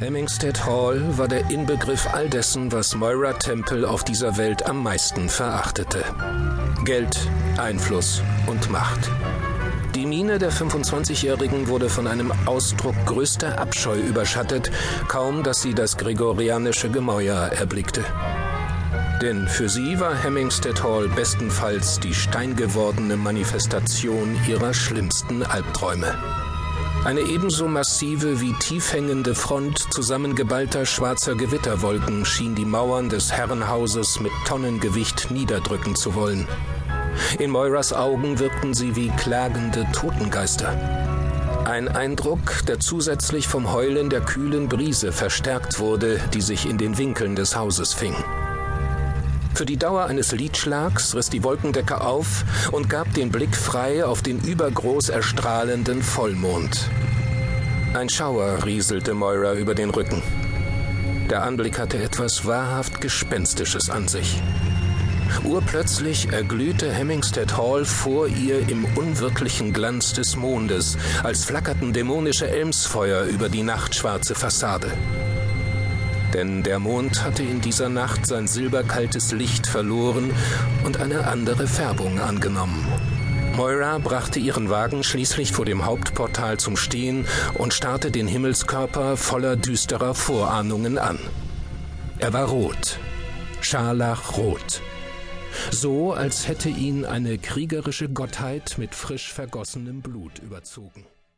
Hemmingstead Hall war der Inbegriff all dessen, was Moira Temple auf dieser Welt am meisten verachtete. Geld, Einfluss und Macht. Die Miene der 25-Jährigen wurde von einem Ausdruck größter Abscheu überschattet, kaum dass sie das gregorianische Gemäuer erblickte. Denn für sie war Hemmingstead Hall bestenfalls die steingewordene Manifestation ihrer schlimmsten Albträume. Eine ebenso massive wie tief hängende Front zusammengeballter schwarzer Gewitterwolken schien die Mauern des Herrenhauses mit Tonnengewicht niederdrücken zu wollen. In Moiras Augen wirkten sie wie klagende Totengeister. Ein Eindruck, der zusätzlich vom Heulen der kühlen Brise verstärkt wurde, die sich in den Winkeln des Hauses fing. Für die Dauer eines Liedschlags riss die Wolkendecke auf und gab den Blick frei auf den übergroß erstrahlenden Vollmond. Ein Schauer rieselte Moira über den Rücken. Der Anblick hatte etwas wahrhaft Gespenstisches an sich. Urplötzlich erglühte Hemmingstead Hall vor ihr im unwirklichen Glanz des Mondes, als flackerten dämonische Elmsfeuer über die nachtschwarze Fassade denn der Mond hatte in dieser Nacht sein silberkaltes Licht verloren und eine andere Färbung angenommen. Moira brachte ihren Wagen schließlich vor dem Hauptportal zum Stehen und starrte den Himmelskörper voller düsterer Vorahnungen an. Er war rot, scharlachrot, so als hätte ihn eine kriegerische Gottheit mit frisch vergossenem Blut überzogen.